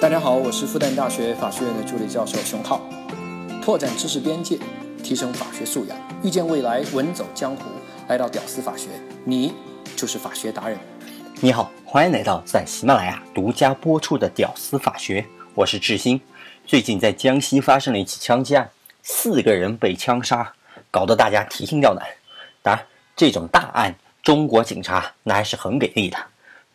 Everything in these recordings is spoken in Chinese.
大家好，我是复旦大学法学院的助理教授熊浩。拓展知识边界，提升法学素养，遇见未来，稳走江湖。来到屌丝法学，你就是法学达人。你好，欢迎来到在喜马拉雅独家播出的《屌丝法学》，我是志新。最近在江西发生了一起枪击案，四个人被枪杀，搞得大家提心吊胆。当然，这种大案，中国警察那还是很给力的，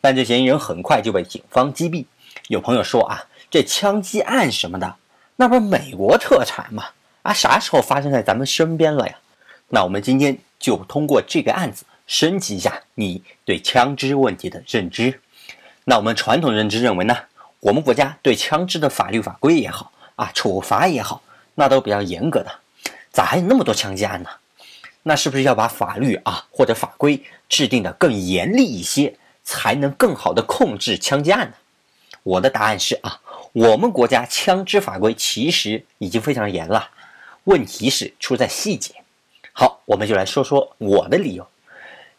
犯罪嫌疑人很快就被警方击毙。有朋友说啊，这枪击案什么的，那不是美国特产吗？啊，啥时候发生在咱们身边了呀？那我们今天就通过这个案子升级一下你对枪支问题的认知。那我们传统认知认为呢，我们国家对枪支的法律法规也好啊，处罚也好，那都比较严格的。咋还有那么多枪击案呢？那是不是要把法律啊或者法规制定的更严厉一些，才能更好的控制枪击案呢？我的答案是啊，我们国家枪支法规其实已经非常严了，问题是出在细节。好，我们就来说说我的理由。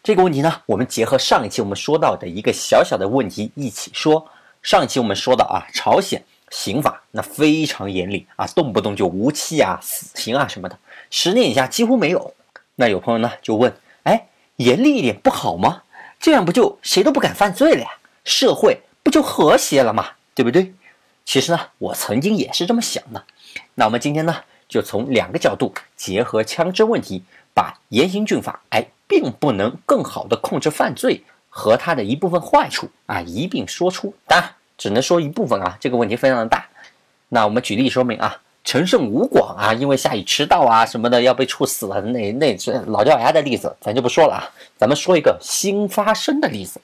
这个问题呢，我们结合上一期我们说到的一个小小的问题一起说。上一期我们说到啊，朝鲜刑法那非常严厉啊，动不动就无期啊、死刑啊什么的，十年以下几乎没有。那有朋友呢就问，哎，严厉一点不好吗？这样不就谁都不敢犯罪了呀？社会。不就和谐了吗？对不对？其实呢，我曾经也是这么想的。那我们今天呢，就从两个角度结合枪支问题，把严刑峻法，哎，并不能更好的控制犯罪和它的一部分坏处啊，一并说出。当然，只能说一部分啊，这个问题非常的大。那我们举例说明啊，陈胜吴广啊，因为下雨迟到啊什么的要被处死了，那那是老掉牙的例子，咱就不说了啊。咱们说一个新发生的例子，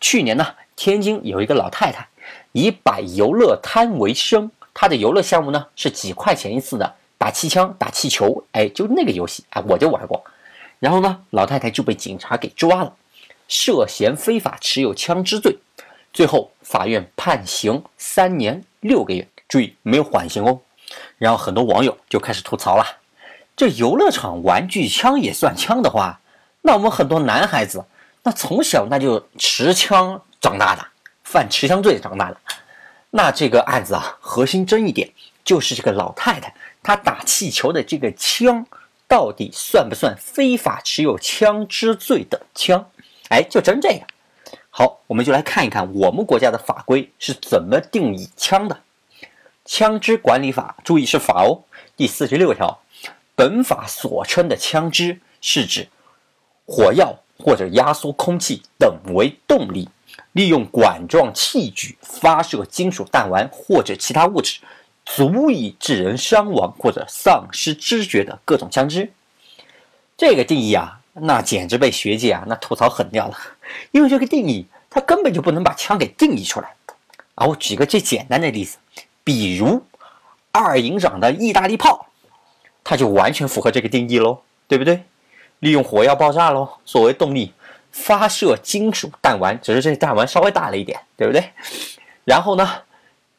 去年呢。天津有一个老太太，以摆游乐摊为生。她的游乐项目呢是几块钱一次的打气枪、打气球，哎，就那个游戏啊，我就玩过。然后呢，老太太就被警察给抓了，涉嫌非法持有枪支罪。最后法院判刑三年六个月，注意没有缓刑哦。然后很多网友就开始吐槽了：这游乐场玩具枪也算枪的话，那我们很多男孩子那从小那就持枪。长大的犯持枪罪长大的，那这个案子啊，核心争议点就是这个老太太她打气球的这个枪到底算不算非法持有枪支罪的枪？哎，就争这个。好，我们就来看一看我们国家的法规是怎么定义枪的。《枪支管理法》，注意是法哦，第四十六条，本法所称的枪支是指火药或者压缩空气等为动力。利用管状器具发射金属弹丸或者其他物质，足以致人伤亡或者丧失知觉的各种枪支。这个定义啊，那简直被学界啊那吐槽狠掉了。因为这个定义，它根本就不能把枪给定义出来。啊，我举个最简单的例子，比如二营长的意大利炮，它就完全符合这个定义喽，对不对？利用火药爆炸喽作为动力。发射金属弹丸，只是这弹丸稍微大了一点，对不对？然后呢，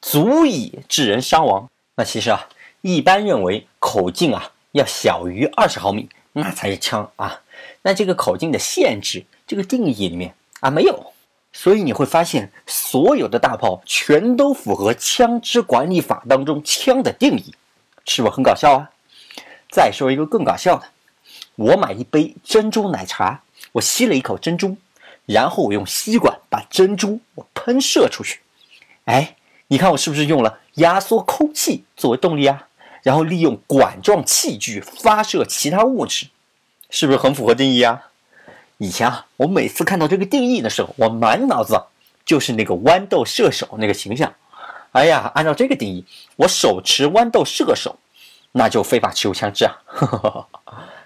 足以致人伤亡。那其实啊，一般认为口径啊要小于二十毫米，那才是枪啊。那这个口径的限制，这个定义里面啊没有，所以你会发现所有的大炮全都符合枪支管理法当中枪的定义，是不是很搞笑啊？再说一个更搞笑的，我买一杯珍珠奶茶。我吸了一口珍珠，然后我用吸管把珍珠我喷射出去。哎，你看我是不是用了压缩空气作为动力啊？然后利用管状器具发射其他物质，是不是很符合定义啊？以前啊，我每次看到这个定义的时候，我满脑子就是那个豌豆射手那个形象。哎呀，按照这个定义，我手持豌豆射手，那就非法持有枪支啊！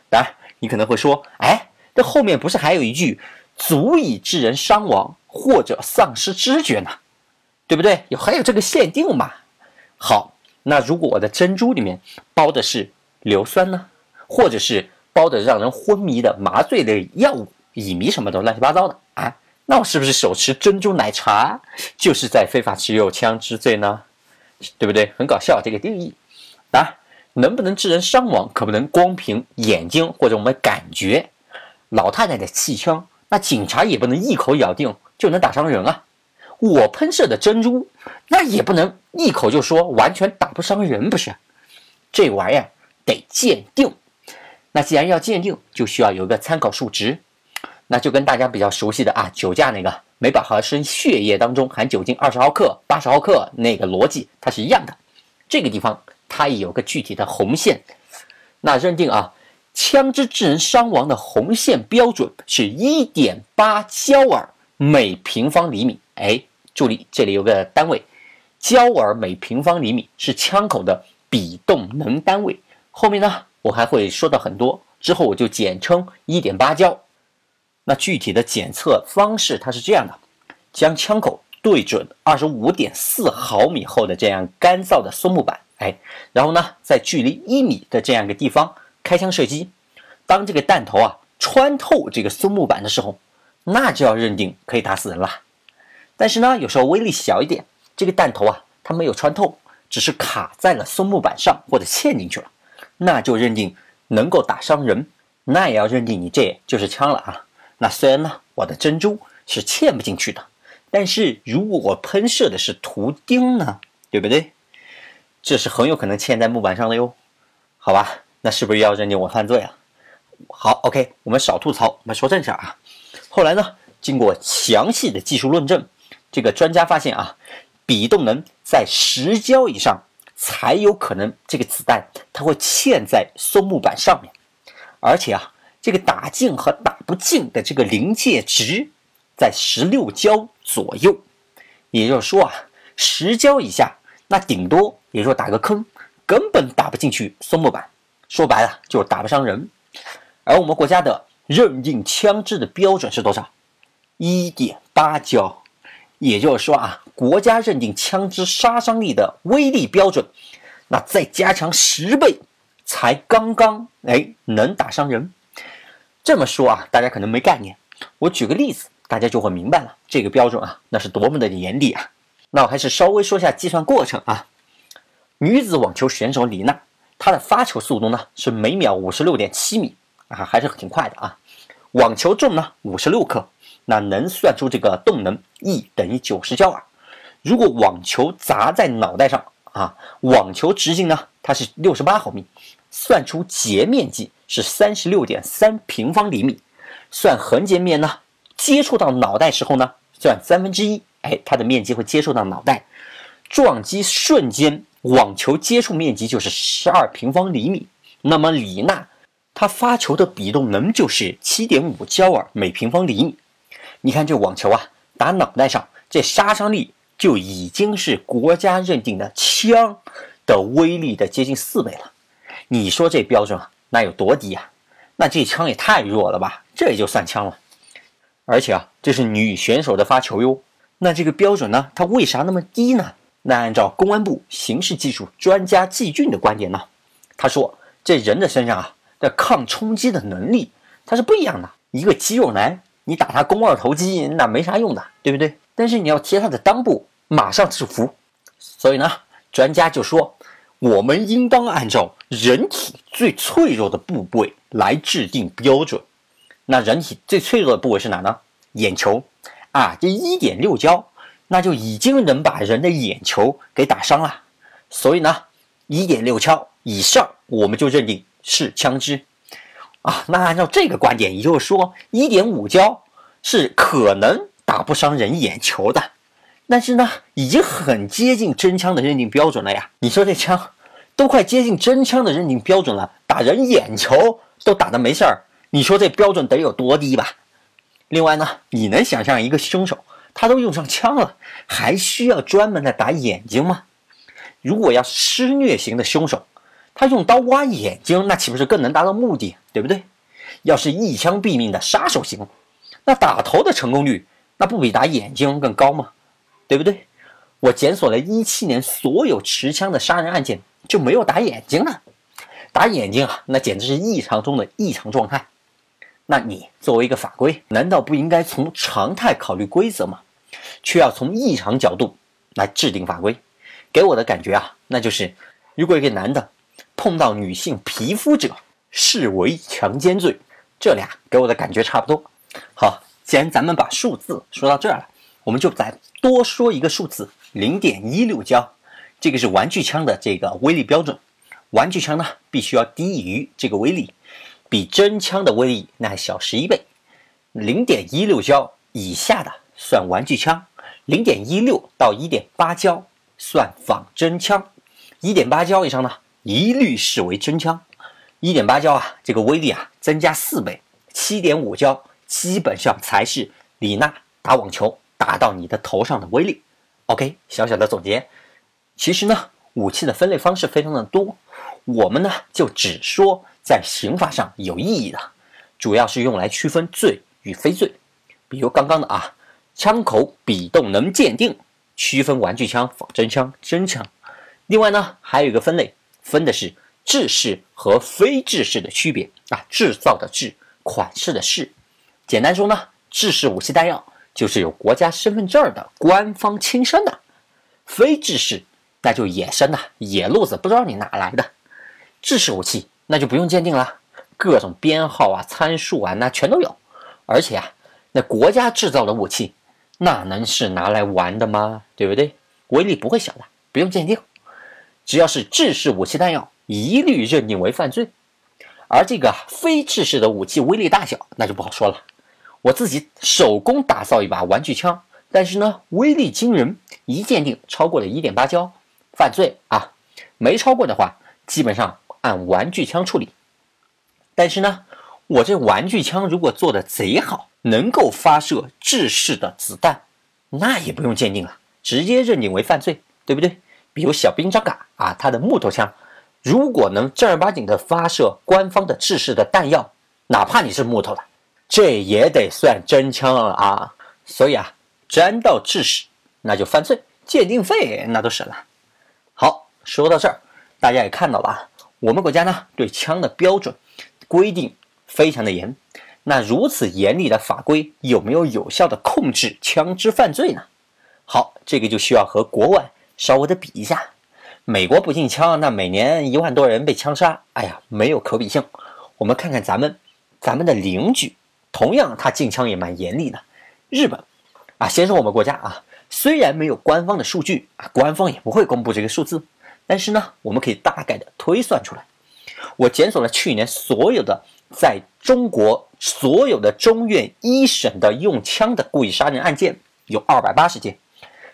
当然，你可能会说，哎。这后面不是还有一句“足以致人伤亡或者丧失知觉”呢？对不对？有还有这个限定嘛？好，那如果我的珍珠里面包的是硫酸呢，或者是包的让人昏迷的麻醉类药物，乙醚什么的乱七八糟的啊，那我是不是手持珍珠奶茶就是在非法持有枪支罪呢？对不对？很搞笑这个定义啊，能不能致人伤亡，可不能光凭眼睛或者我们感觉。老太太的气枪，那警察也不能一口咬定就能打伤人啊！我喷射的珍珠，那也不能一口就说完全打不伤人，不是？这玩意儿得鉴定。那既然要鉴定，就需要有一个参考数值，那就跟大家比较熟悉的啊，酒驾那个每百毫升血液当中含酒精二十毫克、八十毫克那个逻辑，它是一样的。这个地方它也有个具体的红线，那认定啊，枪支致人伤亡的红线标准是一点八焦耳每平方厘米。哎，注意这里有个单位，焦耳每平方厘米是枪口的比动能单位。后面呢？我还会说到很多，之后我就简称一点八焦。那具体的检测方式它是这样的：将枪口对准二十五点四毫米厚的这样干燥的松木板，哎，然后呢，在距离一米的这样一个地方开枪射击。当这个弹头啊穿透这个松木板的时候，那就要认定可以打死人了。但是呢，有时候威力小一点，这个弹头啊它没有穿透，只是卡在了松木板上或者嵌进去了。那就认定能够打伤人，那也要认定你这就是枪了啊。那虽然呢，我的珍珠是嵌不进去的，但是如果我喷射的是图钉呢，对不对？这是很有可能嵌在木板上的哟。好吧，那是不是要认定我犯罪啊？好，OK，我们少吐槽，我们说正事儿啊。后来呢，经过详细的技术论证，这个专家发现啊，比动能在十焦以上。才有可能这个子弹它会嵌在松木板上面，而且啊，这个打进和打不进的这个临界值在十六焦左右，也就是说啊，十焦以下那顶多也就打个坑，根本打不进去松木板，说白了就是打不伤人。而我们国家的认定枪支的标准是多少？一点八焦。也就是说啊，国家认定枪支杀伤力的威力标准，那再加强十倍，才刚刚哎能打伤人。这么说啊，大家可能没概念。我举个例子，大家就会明白了。这个标准啊，那是多么的严厉啊！那我还是稍微说一下计算过程啊。女子网球选手李娜，她的发球速度呢是每秒五十六点七米啊，还是挺快的啊。网球重呢五十六克。那能算出这个动能 E 等于九十焦耳。如果网球砸在脑袋上啊，网球直径呢它是六十八毫米，算出截面积是三十六点三平方厘米，算横截面呢接触到脑袋时候呢算三分之一，哎，它的面积会接触到脑袋，撞击瞬间网球接触面积就是十二平方厘米。那么李娜她发球的比动能就是七点五焦耳每平方厘米。你看这网球啊，打脑袋上，这杀伤力就已经是国家认定的枪的威力的接近四倍了。你说这标准啊那有多低啊？那这枪也太弱了吧？这也就算枪了？而且啊，这是女选手的发球哟。那这个标准呢，它为啥那么低呢？那按照公安部刑事技术专家季俊的观点呢，他说这人的身上啊，这抗冲击的能力它是不一样的。一个肌肉男。你打他肱二头肌那没啥用的，对不对？但是你要贴他的裆部，马上制服。所以呢，专家就说，我们应当按照人体最脆弱的部位来制定标准。那人体最脆弱的部位是哪呢？眼球啊，这一点六焦，那就已经能把人的眼球给打伤了。所以呢，一点六焦以上，我们就认定是枪支。啊，那按照这个观点，也就是说，一点五焦是可能打不伤人眼球的，但是呢，已经很接近真枪的认定标准了呀。你说这枪都快接近真枪的认定标准了，打人眼球都打的没事儿，你说这标准得有多低吧？另外呢，你能想象一个凶手他都用上枪了，还需要专门的打眼睛吗？如果要施虐型的凶手。他用刀挖眼睛，那岂不是更能达到目的，对不对？要是一枪毙命的杀手型，那打头的成功率，那不比打眼睛更高吗？对不对？我检索了一七年所有持枪的杀人案件，就没有打眼睛的。打眼睛啊，那简直是异常中的异常状态。那你作为一个法规，难道不应该从常态考虑规则吗？却要从异常角度来制定法规？给我的感觉啊，那就是如果一个男的。碰到女性皮肤者，视为强奸罪。这俩给我的感觉差不多。好，既然咱们把数字说到这儿了，我们就再多说一个数字，零点一六焦，这个是玩具枪的这个威力标准。玩具枪呢，必须要低于这个威力，比真枪的威力那小十一倍。零点一六焦以下的算玩具枪，零点一六到一点八焦算仿真枪，一点八焦以上呢，一律视为真枪。一点八焦啊，这个威力啊增加四倍，七点五焦基本上才是李娜打网球打到你的头上的威力。OK，小小的总结，其实呢，武器的分类方式非常的多。我们呢就只说在刑法上有意义的，主要是用来区分罪与非罪。比如刚刚的啊，枪口比动能鉴定，区分玩具枪、仿真枪、真枪。另外呢，还有一个分类，分的是制式和非制式的区别啊，制造的制，款式的式。简单说呢，制式武器弹药就是有国家身份证的官方亲生的，非制式那就野生的，野路子不知道你哪来的。制式武器那就不用鉴定了，各种编号啊、参数啊，那全都有。而且啊，那国家制造的武器，那能是拿来玩的吗？对不对？威力不会小的，不用鉴定。只要是制式武器弹药，一律认定为犯罪。而这个非制式的武器威力大小，那就不好说了。我自己手工打造一把玩具枪，但是呢，威力惊人，一鉴定超过了一点八焦，犯罪啊！没超过的话，基本上。按玩具枪处理，但是呢，我这玩具枪如果做的贼好，能够发射制式的子弹，那也不用鉴定了，直接认定为犯罪，对不对？比如小兵张嘎啊，他的木头枪，如果能正儿八经的发射官方的制式的弹药，哪怕你是木头的，这也得算真枪了啊。所以啊，沾到制式那就犯罪，鉴定费那都省了。好，说到这儿，大家也看到了啊。我们国家呢，对枪的标准规定非常的严。那如此严厉的法规，有没有有效的控制枪支犯罪呢？好，这个就需要和国外稍微的比一下。美国不禁枪，那每年一万多人被枪杀，哎呀，没有可比性。我们看看咱们，咱们的邻居，同样他禁枪也蛮严厉的。日本，啊，先说我们国家啊，虽然没有官方的数据啊，官方也不会公布这个数字。但是呢，我们可以大概的推算出来。我检索了去年所有的在中国所有的中院一审的用枪的故意杀人案件，有二百八十件，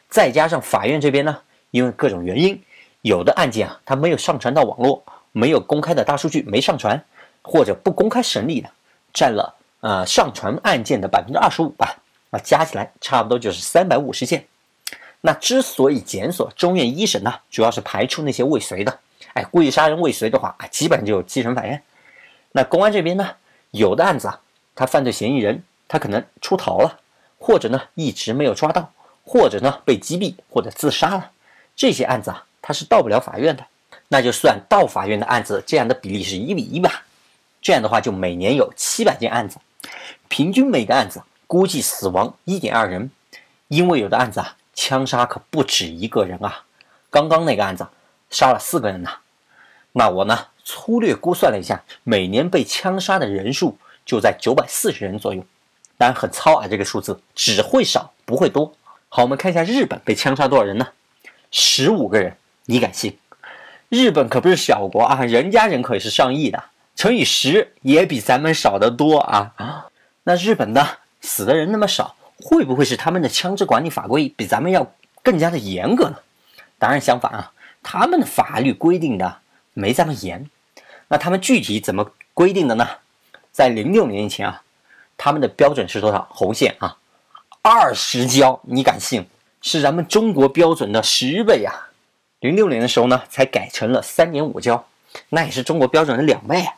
再加上法院这边呢，因为各种原因，有的案件啊，它没有上传到网络，没有公开的大数据没上传，或者不公开审理的，占了呃上传案件的百分之二十五吧，啊，加起来差不多就是三百五十件。那之所以检索中院一审呢，主要是排除那些未遂的。哎，故意杀人未遂的话啊，基本上就基层法院。那公安这边呢，有的案子啊，他犯罪嫌疑人他可能出逃了，或者呢一直没有抓到，或者呢被击毙或者自杀了，这些案子啊，他是到不了法院的。那就算到法院的案子，这样的比例是一比一吧。这样的话，就每年有七百件案子，平均每个案子估计死亡一点二人，因为有的案子啊。枪杀可不止一个人啊！刚刚那个案子杀了四个人呢。那我呢粗略估算了一下，每年被枪杀的人数就在九百四十人左右。当然很糙啊，这个数字只会少不会多。好，我们看一下日本被枪杀多少人呢？十五个人，你敢信？日本可不是小国啊，人家人口也是上亿的，乘以十也比咱们少得多啊啊！那日本呢，死的人那么少？会不会是他们的枪支管理法规比咱们要更加的严格呢？当然相反啊，他们的法律规定的没咱们严。那他们具体怎么规定的呢？在零六年以前啊，他们的标准是多少？红线啊，二十焦，你敢信？是咱们中国标准的十倍啊！零六年的时候呢，才改成了三点五焦，那也是中国标准的两倍啊。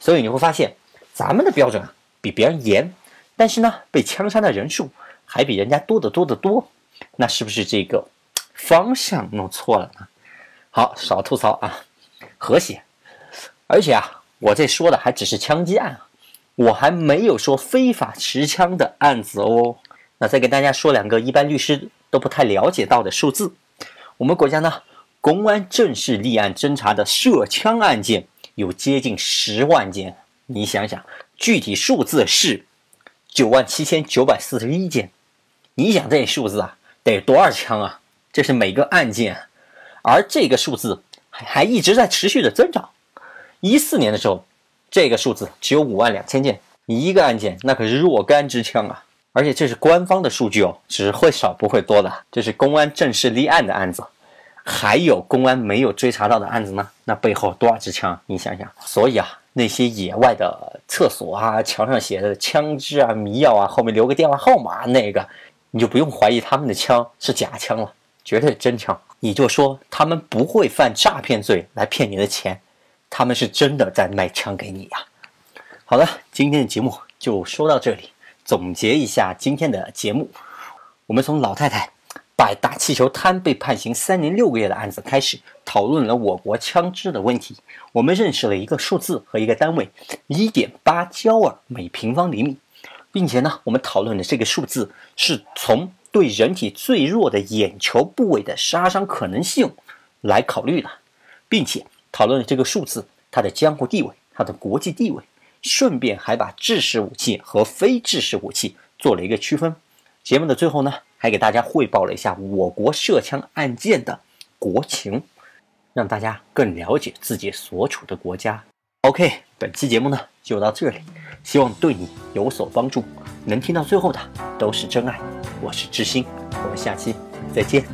所以你会发现，咱们的标准啊比别人严，但是呢，被枪杀的人数。还比人家多得多得多，那是不是这个方向弄错了呢？好，少吐槽啊，和谐。而且啊，我这说的还只是枪击案，我还没有说非法持枪的案子哦。那再给大家说两个一般律师都不太了解到的数字：我们国家呢，公安正式立案侦查的涉枪案件有接近十万件，你想想，具体数字是九万七千九百四十一件。你想这数字啊，得多少枪啊？这是每个案件，而这个数字还还一直在持续的增长。一四年的时候，这个数字只有五万两千件，你一个案件那可是若干支枪啊！而且这是官方的数据哦，只会少不会多的。这是公安正式立案的案子，还有公安没有追查到的案子呢。那背后多少支枪？你想想。所以啊，那些野外的厕所啊，墙上写的枪支啊、迷药啊，后面留个电话号码，那个你就不用怀疑他们的枪是假枪了，绝对是真枪。你就说他们不会犯诈骗罪来骗你的钱，他们是真的在卖枪给你呀。好了，今天的节目就说到这里。总结一下今天的节目，我们从老太太把打气球摊被判刑三年六个月的案子开始，讨论了我国枪支的问题。我们认识了一个数字和一个单位，一点八焦耳每平方厘米，并且呢，我们讨论的这个数字是从对人体最弱的眼球部位的杀伤可能性来考虑的，并且讨论了这个数字它的江湖地位、它的国际地位。顺便还把制式武器和非制式武器做了一个区分。节目的最后呢，还给大家汇报了一下我国涉枪案件的国情，让大家更了解自己所处的国家。OK，本期节目呢就到这里，希望对你有所帮助。能听到最后的都是真爱。我是知心，我们下期再见。